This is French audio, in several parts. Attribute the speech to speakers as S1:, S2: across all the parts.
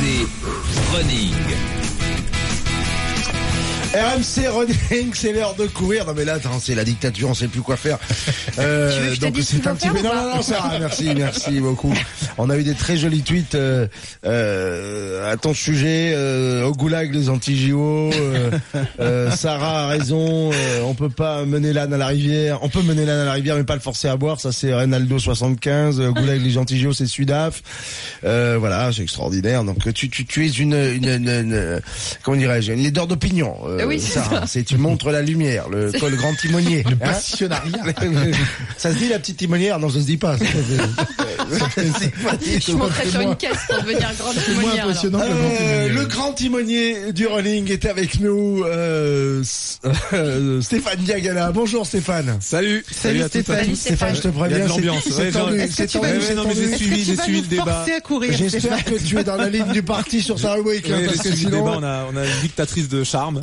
S1: RMC Running.
S2: RMC Running, c'est l'heure de courir. Non mais là, attends, c'est la dictature, on sait plus quoi faire. Euh, donc c'est un petit peu. Non, non, non, Sarah, merci, merci beaucoup. On a eu des très jolis tweets euh, euh, à ton sujet. Euh, au goulag les anti-JO. Euh, euh, Sarah a raison. euh, on peut pas mener l'âne à la rivière. On peut mener l'âne à la rivière, mais pas le forcer à boire. Ça c'est Reynaldo 75. Au goulag les anti-JO, c'est Sudaf. Euh, voilà, c'est extraordinaire. Donc tu, tu, tu es une, une, une, une- comment dirais-je, une leader d'opinion. Euh,
S3: Oui, ça.
S2: C'est tu montres la lumière, le, toi, le grand timonier. Le
S4: passionnariat.
S2: ça se dit la petite timonière Non, ça se dit pas. Ça,
S3: Je monterais sur une caisse pour devenir grande
S4: C'est moins
S3: timonière. alors.
S4: impressionnant que le grand
S2: Euh,
S4: timonier.
S2: le grand timonier du running est avec nous, euh, euh, Stéphane Diagana. Bonjour Stéphane.
S5: Salut,
S3: Salut
S5: à tous, à
S3: Stéphane.
S5: tous.
S2: Stéphane, je te
S5: Il y a
S2: préviens,
S5: l'ambiance.
S2: c'est
S5: Ouais,
S2: tendu, c'est
S3: Est-ce que tu
S2: tendu,
S5: non, mais j'ai suivi, j'ai suivi le débat.
S4: à courir.
S2: J'espère que tu es dans la ligne du parti sur Sarah Week, hein,
S5: Oui,
S2: parce que sinon.
S5: débat, on a, on a une dictatrice de charme.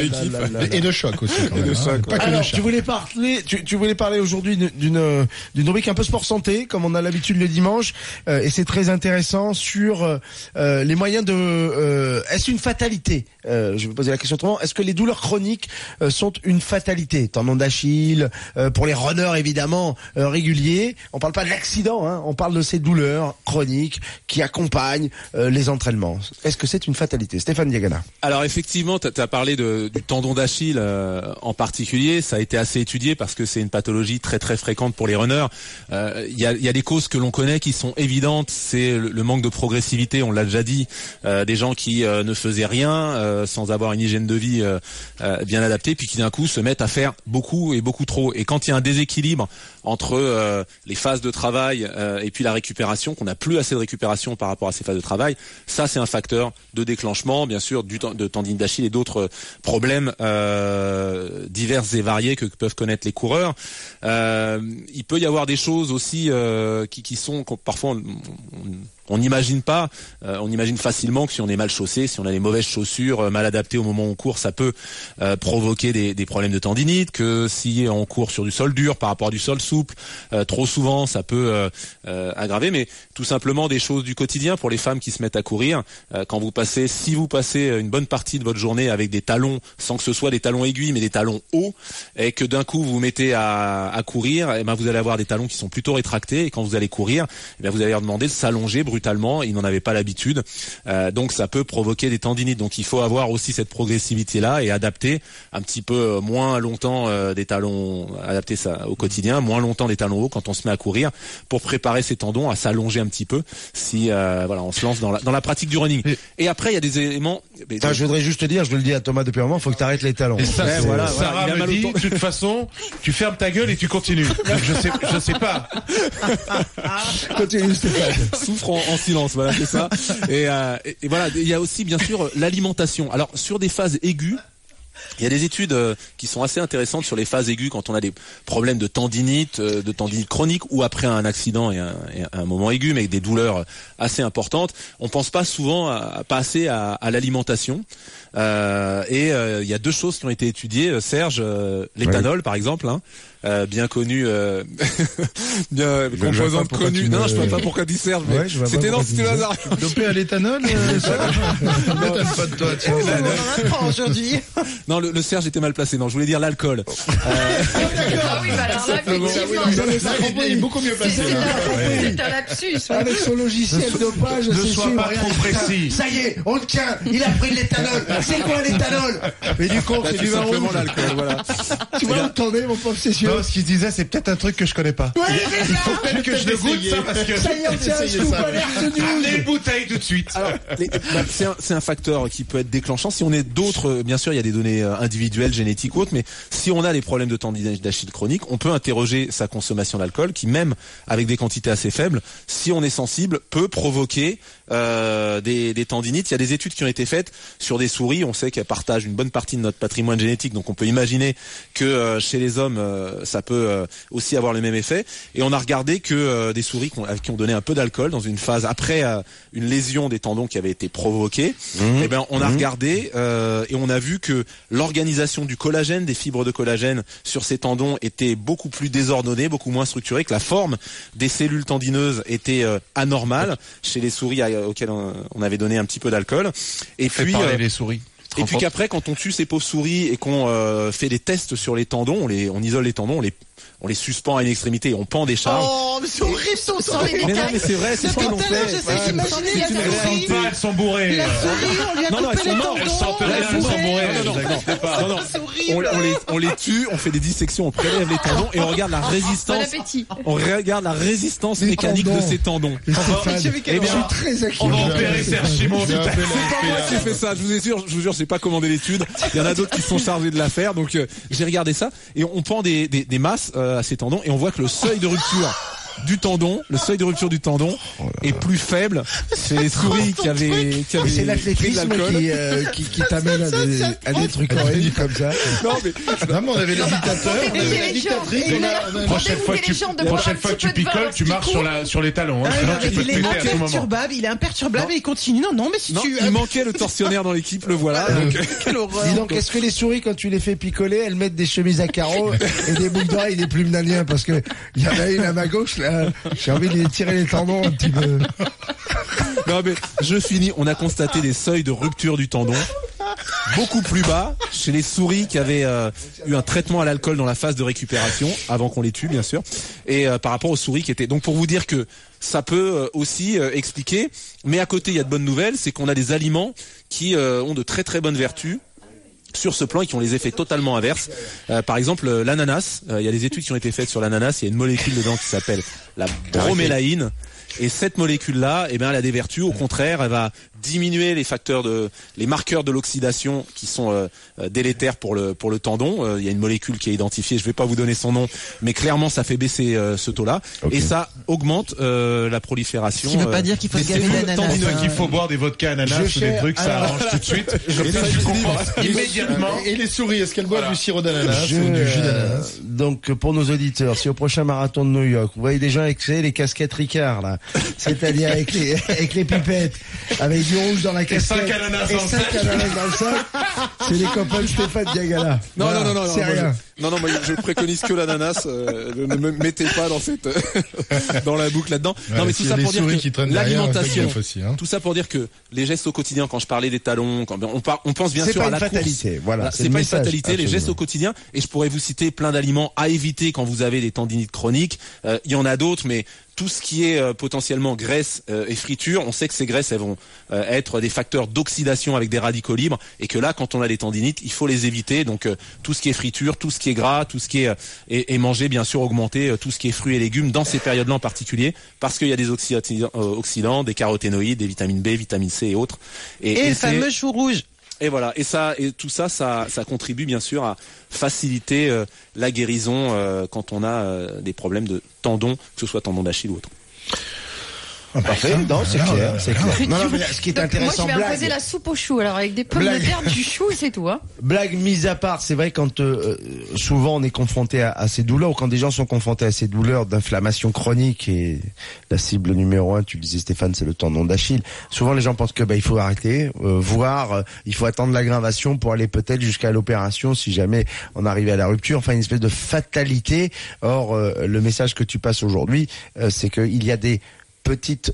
S5: L'équipe.
S4: Et de choc aussi. Quand
S5: Et
S4: même,
S5: de
S4: hein.
S5: choc,
S4: Pas que de
S2: Alors,
S4: choc.
S2: tu voulais parler, tu, tu voulais parler aujourd'hui d'une- d'une rubrique un peu sport santé, comme on a l'habitude le dimanche, euh, et c'est très intéressant sur euh, euh, les moyens de. euh, Est-ce une fatalité Euh, Je vais poser la question autrement. Est-ce que les douleurs chroniques euh, sont une fatalité? Tendon d'Achille, euh, pour les runners évidemment euh, réguliers. On parle pas de l'accident, hein, on parle de ces douleurs chroniques qui accompagnent euh, les entraînements. Est-ce que c'est une fatalité? Stéphane Diagana.
S5: Alors effectivement, tu as parlé de, du tendon d'Achille euh, en particulier. Ça a été assez étudié parce que c'est une pathologie très très fréquente pour les runners. Euh, Il y, a, y a des causes que l'on connaît qui sont évidentes. C'est le, manque de progressivité, on l'a déjà dit. Euh, des gens qui euh, ne faisaient rien euh, sans avoir une hygiène de vie euh, euh, bien adaptée, puis qui d'un coup se mettent à faire beaucoup et beaucoup trop. Et quand il y a un déséquilibre entre euh, les phases de travail euh, et puis la récupération, qu'on n'a plus assez de récupération par rapport à ces phases de travail, ça c'est un facteur de déclenchement, bien sûr, du de tendine d'Achille et d'autres problèmes euh, divers et variés que peuvent connaître les coureurs. Euh, il peut y avoir des choses aussi euh, qui, sont parfois on n'imagine pas, euh, on imagine facilement que si on est mal chaussé, si on a les mauvaises chaussures, euh, mal adaptées au moment où on court, ça peut euh, provoquer des, des problèmes de tendinite, que si on court sur du sol dur par rapport à du sol souple, euh, trop souvent, ça peut euh, euh, aggraver, mais tout simplement des choses du quotidien pour les femmes qui se mettent à courir. Quand vous passez, si vous passez une bonne partie de votre journée avec des talons, sans que ce soit des talons aiguilles, mais des talons hauts, et que d'un coup vous vous mettez à, à courir, et ben vous allez avoir des talons qui sont plutôt rétractés, et quand vous allez courir, eh bien vous allez leur demander de s'allonger brutalement. Ils n'en avaient pas l'habitude, Euh, donc ça peut provoquer des tendinites. Donc il faut avoir aussi cette progressivité là et adapter un petit peu euh, moins longtemps euh, des talons, adapter ça au quotidien, moins longtemps des talons hauts quand on se met à courir pour préparer ses tendons à s'allonger un petit peu si euh, voilà on se lance dans la, dans la pratique du running. Et après il y a des éléments. mais-
S2: Putain, je voudrais juste te dire, je le dis à Thomas depuis un moment, faut que tu arrêtes les talons.
S6: Et ça,
S5: Ouais,
S6: c'est-
S5: voilà,
S6: Sarah
S5: voilà, il a
S6: me dit, de toute façon, tu fermes ta gueule et tu continues. je sais, je sais pas.
S2: Continue Stéphane.
S5: souffre en, en silence, voilà, c'est ça. Et, euh, voilà, il y a aussi bien sûr l'alimentation. Alors sur des phases aiguës. Il y a des études euh, qui sont assez intéressantes sur les phases aiguës quand on a des problèmes de tendinite, euh, de tendinite chronique ou après un accident et un, et un moment aigu, mais avec des douleurs assez importantes. On pense pas souvent à, à passer à, à l'alimentation. Euh, et euh, il y a deux choses qui ont été étudiées, Serge, euh, l'éthanol par exemple, hein, euh, bien connu, euh, bien composante
S2: pas pourquoi
S5: connue.
S2: tu
S5: Non,
S2: me-
S5: je sais pas pourquoi dit Serge, mais
S2: Ouais, pas
S5: c'était non,
S2: tu
S5: c'était le hasard.
S4: Dopé à l'éthanol, euh, ça pas de toi, tiens.
S3: aujourd'hui.
S5: Non, le, le Serge était mal placé. Non, je voulais dire l'alcool.
S3: Ah oui, bah alors là, effectivement.
S4: Il est beaucoup mieux placé.
S3: c'est
S4: là.
S3: un, lapsus. ouais.
S2: Avec son logiciel dopage,
S6: Ne
S2: c'est
S6: sois
S2: sûr.
S6: pas trop précis.
S2: Ça y est, on le tient, il a pris de l'éthanol. C'est quoi l'éthanol? Mais du coup, c'est du vin rouge.
S5: l'alcool, voilà.
S2: Tu vois où t'en es, mon pauvre Cécieux
S6: Non, ce qu'il disait, c'est peut-être un truc que je connais pas.
S2: Ouais, c'est
S6: Il faut
S2: ça
S6: peut-être que je le goûte, ça, parce que.
S2: Ça y est, on tient un scoop.
S6: Les bouteilles tout de suite.
S5: Bah, c'est un, facteur qui peut être déclenchant. Si on est d'autres, euh, bien sûr, il y a des données euh, individuelles, génétiques ou autres, mais si on a des problèmes de tendinite d'Achille chronique, on peut interroger sa consommation d'alcool, qui même avec des quantités assez faibles, si on est sensible, peut provoquer euh, des, des tendinites. Il y a des études qui ont été faites sur des souris. On sait qu'elles partagent une bonne partie de notre patrimoine génétique, donc on peut imaginer que euh, chez les hommes, euh, ça peut euh, aussi avoir le même effet. Et on a regardé que des souris qui on donnait un peu d'alcool dans une phase après une lésion des tendons qui avaient été provoquées.
S2: Mmh.
S5: Eh ben, on a regardé euh, et on a vu que l'organisation du collagène, des fibres de collagène sur ces tendons était beaucoup plus désordonnée, beaucoup moins structurée, que la forme des cellules tendineuses était euh, anormale chez les souris à- auxquelles on, on avait donné un petit peu d'alcool. Et puis,
S6: parler
S5: euh,
S6: les souris.
S5: et puis qu'après, quand on tue ces pauvres souris et qu'on euh, fait des tests sur les tendons, on les, on isole les tendons, on les, on les suspend à une extrémité, et on pend des charges.
S3: Oh, mais c'est horrible, sans les
S5: mais non, c'est vrai, c'est ce
S3: à l'heure,
S5: fait.
S3: j'essaie d'imaginer souris.
S6: elles sont bourrées.
S3: La souris, on lui a
S5: Non, non,
S3: coupé les
S6: elles
S3: tendons.
S6: sont
S3: la
S6: elles sont bourrées.
S5: Non, non. Non, non.
S3: C'est horrible.
S5: On, on les, on les tue, on fait des dissections, on prélève les tendons et on regarde la résistance. On regarde la résistance mécanique
S2: tendons.
S5: de ces tendons.
S3: Quelle
S2: eh je suis très inquiet.
S6: On va opérer Serge Chimon.
S5: C'est pas moi qui ai fait ça, je vous assure, je vous jure, j'ai pas commandé l'étude. Il y en a d'autres qui sont chargés de la faire, donc euh, j'ai regardé ça et on prend des, des, des masses euh, à ces tendons et on voit que le seuil de rupture du tendon, le seuil de rupture du tendon est plus faible chez les souris qui avaient qui avaient
S2: C'est
S5: pris de
S2: l'athlétisme
S5: l'alcool.
S2: qui, euh, qui, qui t'amène à des, à des trucs horribles comme ça.
S5: Non mais
S4: Vraiment, on avait les dictateurs, on
S3: Bouger
S4: avait la dictatrice,
S6: Prochaine fois que tu, prochaine fois que picoles, tu marches sur la, sur les talons, hein. Sinon
S1: non,
S6: tu peux te
S1: il est
S6: péter à tout moment.
S1: imperturbable, il est imperturbable et il continue. Non, non, mais si
S5: non,
S1: tu.
S5: il manquait le tortionnaire dans l'équipe, le voilà. Donc,
S1: Quelle horreur.
S2: Dis donc, est-ce que les souris, quand tu les fais picoler, elles mettent des chemises à carreaux et des boucles d'oreilles et des plumes d'Indien Parce que il y en a une à ma gauche, là, j'ai envie de les tirer les tendons un petit peu.
S5: Non mais je finis. On a constaté des seuils de rupture du tendon. Beaucoup plus bas chez les souris qui avaient euh, eu un traitement à l'alcool dans la phase de récupération avant qu'on les tue bien sûr. Et euh, par rapport aux souris qui étaient. Donc pour vous dire que ça peut euh, aussi expliquer. Mais à côté il y a de bonnes nouvelles. C'est qu'on a des aliments qui ont de très très bonnes vertus sur ce plan et qui ont les effets totalement inverses. Euh, par exemple, euh, l'ananas, euh, il y a des études qui ont été faites sur l'ananas, il y a une molécule dedans qui s'appelle la bromélaïne. Et cette molécule-là, eh bien, elle a des vertus. Au contraire, elle va diminuer les facteurs de, les marqueurs de l'oxydation qui sont euh, euh, délétères pour le pour le tendon. Euh, il y a une molécule qui est identifiée. Je vais pas vous donner son nom, mais clairement, ça fait baisser euh, ce taux-là et ça augmente euh, la prolifération.
S1: Ce qui veut pas dire qu'il faut se gaver d'ananas,
S6: qu'il faut boire des vodkas ananas
S2: Je
S6: ou des trucs, ça arrange tout de suite. Je
S2: Et je dis-
S6: immédiatement.
S4: Et les souris, est-ce qu'elles boivent du sirop d'ananas ou du jus
S2: euh,
S4: d'ananas
S2: donc pour nos auditeurs, si au prochain marathon de New York, vous voyez des gens avec les casquettes Ricard là, c'est-à-dire avec les avec les pipettes, avec du rouge dans la casquette et
S6: dans le
S2: cinq
S6: sac.
S2: ananas dans le sac, c'est les copains de Stéphane Diagala.
S5: Non, non, non, non,
S2: c'est rien.
S5: Non, non, moi, je préconise que l'ananas. euh, ne me mettez pas dans cette, dans la boucle là-dedans. non, mais tout ça pour dire que l'alimentation,
S4: hein.
S5: tout ça pour dire que les gestes au quotidien, quand je parlais des talons, quand on, par- on pense bien
S2: C'est
S5: sûr
S2: pas
S5: à
S2: une
S5: la
S2: fatalité,
S5: course.
S2: voilà, c'est
S5: pas une fatalité. Les gestes au quotidien, et je pourrais vous citer plein d'aliments à éviter quand vous avez des tendinites chroniques. Euh, Il y en a d'autres, mais tout ce qui est euh, potentiellement graisse euh, et friture, on sait que ces graisses elles vont euh, être des facteurs d'oxydation avec des radicaux libres et que là quand on a des tendinites, il faut les éviter. Donc euh, tout ce qui est friture, tout ce qui est gras, tout ce qui est euh, et, et manger bien sûr augmenter euh, tout ce qui est fruits et légumes dans ces périodes-là en particulier parce qu'il y a des oxydants, euh, oxydants, des caroténoïdes, des vitamines B, vitamine C et autres.
S1: Et le fameux chou rouge.
S5: et voilà, et ça, et tout ça, ça, ça contribue bien sûr à faciliter euh, la guérison euh, quand on a euh, des problèmes de tendons, que ce soit tendon d'Achille ou autre.
S2: Parfait, non, c'est clair, c'est clair. Non, non, mais ce qui est
S3: Donc, moi,
S2: intéressant,
S3: je vais
S2: blague,
S3: imposer la soupe au chou, alors avec des pommes
S2: Blague.
S3: de terre, du chou, c'est tout. Hein.
S2: blague mise à part, c'est vrai quand euh, souvent on est confronté à, à ces douleurs, ou quand des gens sont confrontés à ces douleurs d'inflammation chronique et la cible numéro un, tu le disais Stéphane, c'est le tendon d'Achille. Souvent les gens pensent que bah, il faut arrêter, euh, voire euh, il faut attendre l'aggravation pour aller peut-être jusqu'à l'opération si jamais on arrive à la rupture. Enfin une espèce de fatalité. Or euh, le message que tu passes aujourd'hui, euh, c'est qu'il y a des petites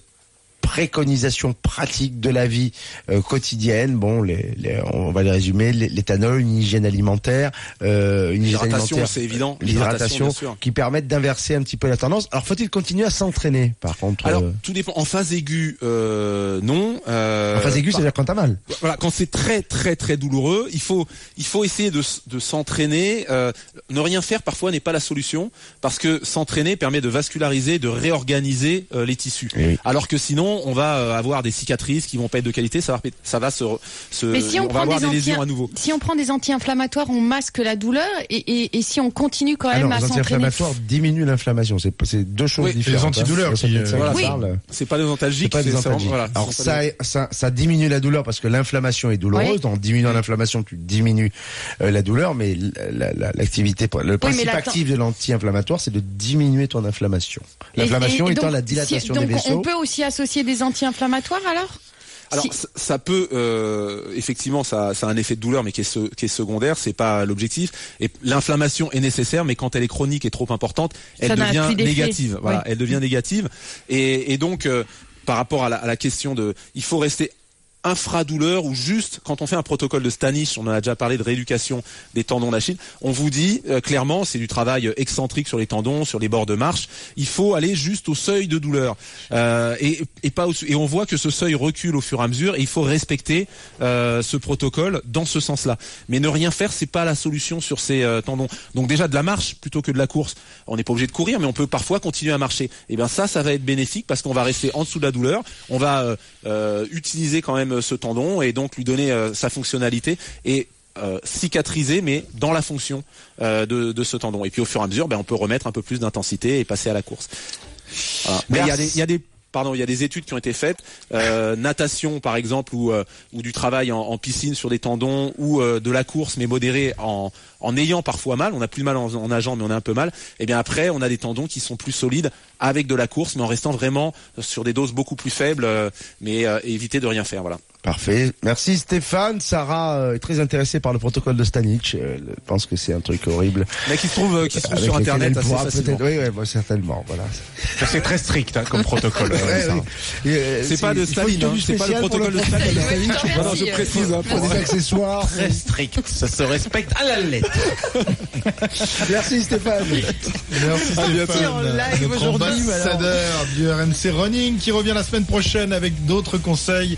S2: préconisations pratiques de la vie euh, quotidienne. Bon, les, les- on va les résumer l'é- l'éthanol, une hygiène alimentaire, euh, une hygiène
S5: L'hydratation,
S2: alimentaire,
S5: c'est évident.
S2: l'hydratation,
S5: bien sûr.
S2: qui permettent d'inverser un petit peu la tendance. Alors, faut-il continuer à s'entraîner, par contre
S5: Alors,
S2: euh,
S5: tout dépend. En phase aiguë, euh, non. Euh,
S2: En phase aiguë, c'est-à-dire quand t'as mal.
S5: voilà, quand c'est très très très douloureux, il faut il faut essayer de, s'entraîner. Euh, ne rien faire parfois n'est pas la solution parce que s'entraîner permet de vasculariser, de réorganiser euh, les tissus.
S2: Oui.
S5: Alors que sinon, on va euh, avoir des cicatrices qui vont pas être de qualité. Ça va ça va se, se
S3: Mais si on,
S5: va
S3: prend
S5: avoir
S3: des,
S5: des lésions à nouveau.
S3: si on prend des anti-inflammatoires, on masque la douleur et, et, et si on continue quand même
S2: Alors,
S3: à
S2: les
S3: s'entraîner.
S2: anti-inflammatoires diminuent l'inflammation. C'est c'est deux choses
S5: Oui, et les
S2: différentes. hein.
S4: antidoleurs
S2: Il y a
S4: qui, euh,
S3: Oui.
S2: parlent.
S5: C'est pas des
S2: C'est
S5: antalgiques,
S2: pas des antalgiques.
S5: voilà,
S2: Alors ça, ça, ça diminue la douleur parce que l'inflammation est douloureuse.
S3: Oui.
S2: En diminuant l'inflammation, tu diminues euh, la douleur, mais la- la- l'activité, le principe actif de l'anti-inflammatoire, c'est de diminuer ton inflammation. L'inflammation étant la
S3: si-
S2: dilatation
S3: donc
S2: des vaisseaux.
S3: on peut aussi associer des anti-inflammatoires alors?
S5: Alors
S3: Si-
S5: ça, peut euh, effectivement ça, ça a un effet de douleur mais qui est, se- qui est secondaire, c'est pas l'objectif. Et l'inflammation est nécessaire, mais quand elle est chronique et trop importante, elle
S3: Ça
S5: devient négative. Voilà,
S3: Oui.
S5: elle devient négative. Et, et donc euh, par rapport à la, à la question de, il faut rester infradouleur ou juste quand on fait un protocole de Stanich, on en a déjà parlé de rééducation des tendons d'Achille, on vous dit euh, clairement, c'est du travail excentrique sur les tendons, sur les bords de marche, il faut aller juste au seuil de douleur Euh, et, et pas au- et on voit que ce seuil recule au fur et à mesure et il faut respecter euh, ce protocole dans ce sens-là. Mais ne rien faire, c'est pas la solution sur ces euh, tendons. Donc déjà de la marche plutôt que de la course. On n'est pas obligé de courir, mais on peut parfois continuer à marcher. Et bien ça, ça va être bénéfique parce qu'on va rester en dessous de la douleur, on va euh, euh, utiliser quand même ce tendon et donc lui donner euh, sa fonctionnalité et euh, cicatriser, mais dans la fonction euh, de, ce tendon. Et puis au fur et à mesure, ben, on peut remettre un peu plus d'intensité et passer à la course. Mais il y a des Pardon, il y a des études qui ont été faites, euh, natation par exemple, ou, euh, ou du travail en, piscine sur des tendons, ou euh, de la course mais modérée en, en ayant parfois mal. On a plus mal en, en nageant, mais on a un peu mal. Et bien après, on a des tendons qui sont plus solides avec de la course, mais en restant vraiment sur des doses beaucoup plus faibles, mais éviter de rien faire. Voilà.
S2: Parfait. Merci Stéphane. Sarah euh, est très intéressée par le protocole de Stanich. Euh, Elle pense que c'est un truc horrible.
S5: Mais qui se trouve, euh, qui se trouve
S2: Avec
S5: sur internet assez
S2: pourra
S5: facilement.
S2: peut-être- Oui, oui, certainement. Voilà.
S6: C'est très strict hein, comme protocole.
S2: Ouais, oui.
S5: C'est pas de Staline, hein, c'est pas le protocole de Staline. Non, je précise. hein,
S2: Pour des accessoires.
S6: Très strict. Ça se respecte à la lettre.
S2: Merci Stéphane.
S4: Merci Stéphane,
S1: en live
S4: notre
S1: aujourd'hui,
S4: ambassadeur du RMC Running qui revient la semaine prochaine avec d'autres conseils